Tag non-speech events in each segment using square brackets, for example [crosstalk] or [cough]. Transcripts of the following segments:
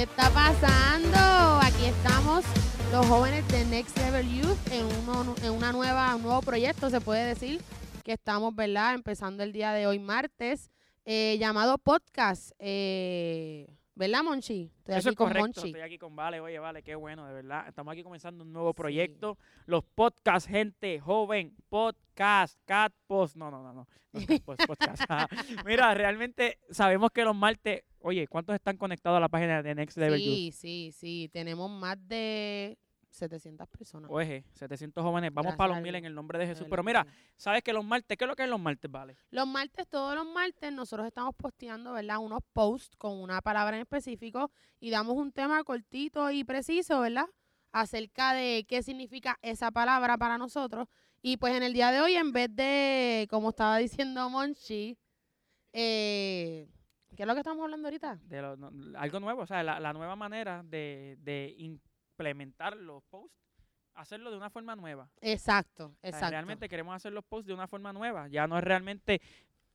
¿Qué está pasando? Aquí estamos los jóvenes de Next Level Youth en, uno, en una nueva, un nuevo proyecto, se puede decir, que estamos, ¿verdad? Empezando el día de hoy, martes, eh, llamado podcast. Eh, ¿Verdad, Monchi? Estoy Eso aquí es con correcto. Monchi. Estoy aquí con Vale. Oye, Vale, qué bueno, de verdad. Estamos aquí comenzando un nuevo Sí. proyecto. Los podcasts, gente joven. Podcast, cat post. No, no, no, no. no [laughs] podcast. Ajá. [laughs] Mira, realmente sabemos que los martes. Oye, ¿cuántos están conectados a la página de Next Level Youth? Sí, sí, sí. Tenemos más de 700 personas. Oye, 700 jóvenes. Vamos Gracias para los mil en el nombre de Jesús. Pero mira. ¿sabes que los martes? ¿Qué es lo que es los martes, Vale? Los martes, todos los martes, nosotros estamos posteando, ¿verdad? Unos posts con una palabra en específico y damos un tema cortito y preciso, ¿verdad? Acerca de qué significa esa palabra para nosotros. Y pues en el día de hoy, en vez de, como estaba diciendo Monchi, eh, ¿qué es lo que estamos hablando ahorita? De lo- no- algo nuevo, o sea, la, la nueva manera de, de implementar los posts, hacerlo de una forma nueva. Exacto, O sea, exacto. realmente queremos hacer los posts de una forma nueva. Ya no es realmente.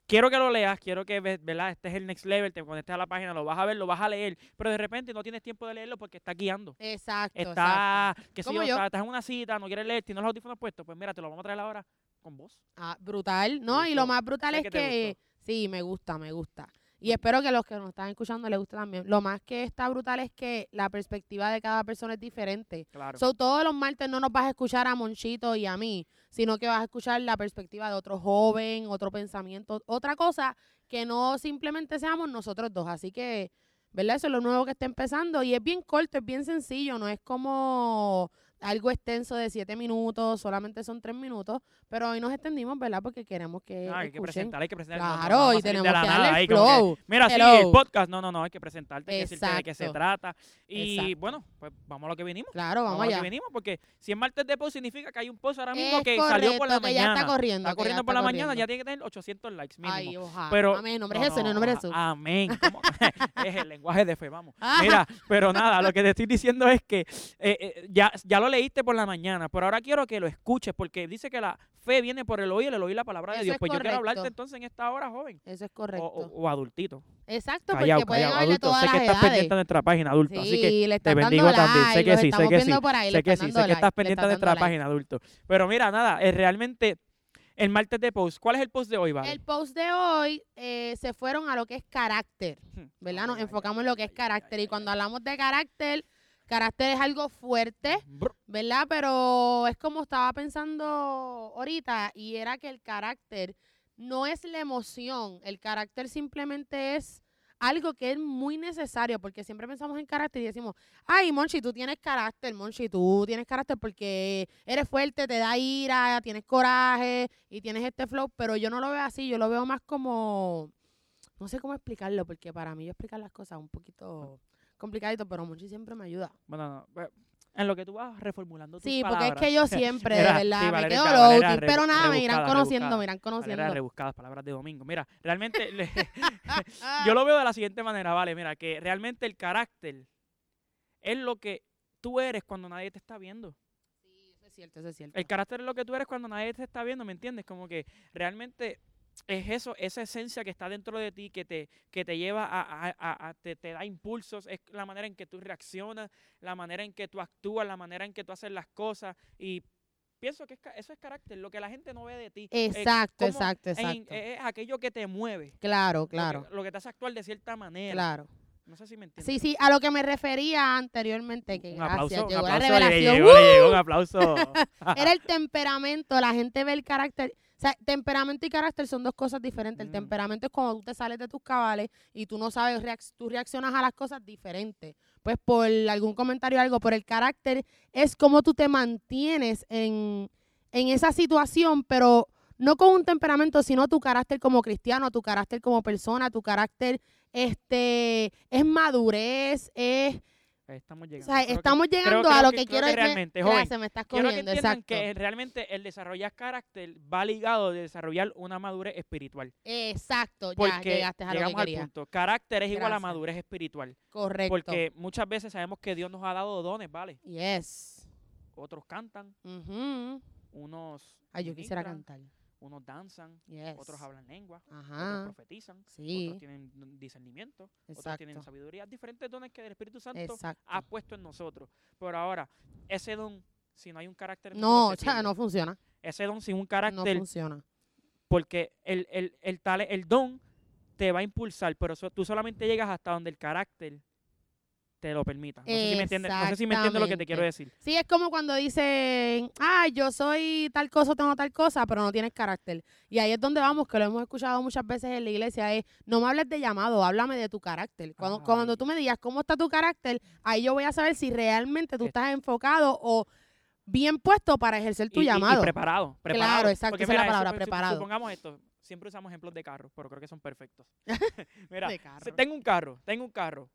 Quiero que lo leas, quiero que ve- ¿verdad? Este es el next level, te conectes a la página, lo vas a ver, lo vas a leer, pero de repente no tienes tiempo de leerlo porque está guiando. Exacto. Está, yo. está- estás en una cita, no quieres leer, tienes los audífonos puestos, pues mira, te lo vamos a traer ahora con voz. Ah, brutal, ¿no? Y lo más brutal es que que, sí, me gusta, me gusta. Y espero que los que nos están escuchando les guste también. Lo más que está brutal es que la perspectiva de cada persona es diferente. Claro. So, todos los martes no nos vas a escuchar a Monchito y a mí, sino que vas a escuchar la perspectiva de otro joven, otro pensamiento, otra cosa que no simplemente seamos nosotros dos. Así que, ¿verdad? Eso es lo nuevo que está empezando y es bien corto, es bien sencillo, no es como algo extenso de siete minutos, solamente son tres minutos, pero hoy nos extendimos, ¿verdad? Porque queremos que Ah, hay que presentar, hay que presentar. no- no Claro, vamos a y tenemos que darle el ahí como que, flow. Mira, sí, Hello. el podcast. No, no, no, hay que presentarte, hay que decirte de qué se trata. Y Exacto. bueno, pues vamos a lo que vinimos. Claro, vamos, a lo allá. que vinimos, porque si es martes de post significa que hay un post ahora mismo Es que salió por la que ya mañana. está corriendo. Está ya corriendo por la mañana, ya tiene que tener 800 likes mínimo. Ay, ojalá. Pero- Amén, nombre No, Jesús, en no, el nombre de Jesús. Amén. [laughs] Es el lenguaje de fe, vamos. [laughs] Mira, pero nada, lo que te estoy diciendo es que eh, eh, ya, ya lo leíste por la mañana, pero ahora quiero que lo escuches, porque dice que la fe viene por el oír, el oír la palabra de Eso Dios. es Pues yo quiero hablarte correcto. entonces en esta hora, joven. Eso es O, correcto. o- o adultito. Exacto, Callao, porque pueden callao, de adulto. todas Sé las que estás edades. pendiente de nuestra página, adulto. Sí, así que le te bendigo también. like, Sé que sí, sé que sí. ahí, Sé que sí, sé que like, estás pendiente de nuestra like. página, adulto. Pero mira, nada, es realmente el martes de post. ¿Cuál es el post de hoy, Vale? El post de hoy eh, se fueron a lo que es carácter, Hmm. ¿verdad? Nos enfocamos en lo que es carácter. Y cuando hablamos de carácter, carácter es algo fuerte. ¿Verdad? Pero es como estaba pensando ahorita y era que el carácter no es la emoción, el carácter simplemente es algo que es muy necesario porque siempre pensamos en carácter y decimos, ay, Monchi, tú tienes carácter, Monchi, tú tienes carácter porque eres fuerte, te da ira, tienes coraje y tienes este flow, pero yo no lo veo así, yo lo veo más como, no sé cómo explicarlo, porque para mí yo explicar las cosas un poquito complicadito, pero Monchi siempre me ayuda. Bueno, no, en lo que tú vas reformulando tus Sí, porque es que yo [laughs] siempre, de verdad, sí, me Valeria, quedo Valeria loading, re- pero nada, me irán conociendo, me irán Valeria conociendo. rebuscadas, palabras de domingo. Mira, realmente [laughs] le- [laughs] yo lo veo de la siguiente manera, vale, mira, que realmente el carácter es lo que tú eres cuando nadie te está viendo. Sí, eso es cierto, eso es cierto. El carácter es lo que tú eres cuando nadie te está viendo, ¿me entiendes? Como que realmente es eso, esa esencia que está dentro de ti, que te, que te lleva a, a- a- a- te, te da impulsos, es la manera en que tú reaccionas, la manera en que tú actúas, la manera en que tú haces las cosas y pienso que es eso es carácter, lo que la gente no ve de ti. Exacto, exacto, exacto. es aquello que te mueve. claro, lo que- claro, Lo que, te hace actuar de cierta manera. claro. No sé si me entiendes. Sí, sí, a lo que me refería anteriormente, que Un gracias, aplauso, un llegó la le revelación. llegó, le llegó un ¡Uh! aplauso. [laughs] Era el temperamento, la gente ve el carácter. O sea, temperamento y carácter son dos cosas diferentes. El Mm. temperamento es cuando tú te sales de tus cabales y tú no sabes, reac- tú reaccionas a las cosas diferentes. Pues por algún comentario o algo, por el carácter es como tú te mantienes en, en esa situación, pero no con un temperamento, sino tu carácter como cristiano, tu carácter como persona, tu carácter este es madurez, es Estamos o llegando. sea, Creo que- estamos creo- llegando creo a lo que- que, creo quiero que me- realmente, joven, Gracias, me estás Quiero que entiendan exacto. que realmente el desarrollar carácter va ligado de desarrollar una madurez espiritual. Exacto, ya Porque llegaste a lo que llegamos al quería. punto. Carácter es igual a Gracias. madurez espiritual. Correcto. Porque muchas veces sabemos que Dios nos ha dado dones, ¿vale? Yes. Otros cantan, Ujú. unos Ay, yo quisiera cantar. Unos danzan, Yes. otros hablan lengua, otros profetizan, Sí. otros tienen discernimiento, otros tienen sabiduría, diferentes dones que el Espíritu Santo Exacto. ha puesto en nosotros. Pero ahora, ese don, si no hay un carácter, No, o se sea, no funciona. ese don sin un No carácter, funciona. porque el, el, el, el don te va a impulsar, pero so- tú solamente llegas hasta donde el carácter te lo permita. No sé si me entiendes, no sé si me entiendes lo que te quiero decir. Sí, es como cuando dicen, ah, yo soy tal cosa, tengo tal cosa, pero no tienes carácter. Y ahí es donde vamos, que lo hemos escuchado muchas veces en la iglesia, es, no me hables de llamado, háblame de tu carácter. Cuando, cuando tú me digas cómo está tu carácter, ahí yo voy a saber si realmente tú Es- estás enfocado o bien puesto para ejercer tu y, y- y llamado. preparado, preparado. exacto, Porque esa es la mira, palabra, preparado. Supongamos esto, siempre usamos ejemplos de carros, pero creo que son perfectos. [laughs] [laughs] mira, De se- carro. tengo un carro, tengo un carro.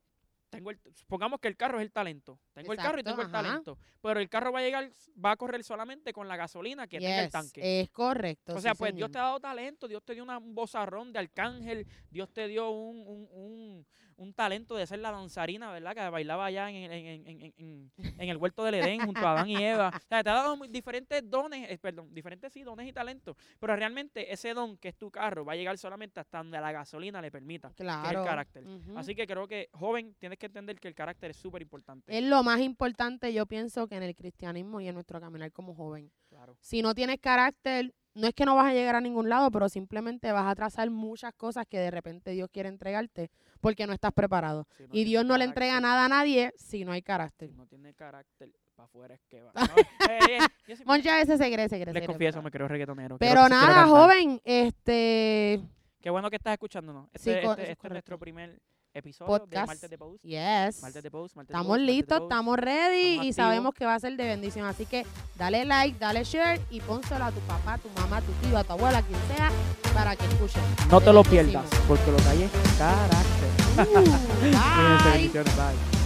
Tengo el, supongamos que el carro es el talento. Tengo el carro y tengo el talento. Pero el carro va a llegar, va a correr solamente con la gasolina que tenga el Yes, tanque. Es correcto. O sea, sí, pues Dios te ha dado talento, Dios te dio una- un bozarrón de arcángel, Dios te dio un, un, un, un talento de ser la danzarina, ¿verdad? Que bailaba allá en, en, en, en, en- en el huerto del Edén junto a Adán y Eva. O sea, te ha dado diferentes dones, eh, perdón, diferentes sí, dones y talentos. Pero realmente ese don que es tu carro va a llegar solamente hasta donde la gasolina le permita, que es Claro. el carácter. Así que creo que, joven, tienes que entender que el carácter es súper importante. Es lo más importante, yo pienso, que en el cristianismo y en nuestro caminar como joven. Claro. Si no tienes carácter, no es que no vas a llegar a ningún lado, pero simplemente vas a trazar muchas cosas que de repente Dios quiere entregarte porque no estás preparado. Si no Y Dios no le entrega nada a nadie si no hay carácter. Si no tiene carácter, para afuera es que va. [laughs] No, eh, eh, Moncha ese se cree, se cree. Les confieso, pero- me creo reggaetonero. Pero quiero nada, joven, este, Qué bueno que estás escuchándonos. Este, Sí, este- este es correcto. nuestro primer episodio de Podcast. Martes de Post. yes. Martes de Post, Martes de Estamos Post, Martes de listos, Post. estamos ready Estamos y activos. sabemos que va a ser de bendición. Así que dale like, dale share y pónselo a tu papá, tu mamá, tu tío, a tu abuela, quien sea, para que escuchen. No te lo pierdas, porque lo que hay es carácter. Uh, [laughs] Cuídense, bye. bendiciones, bye.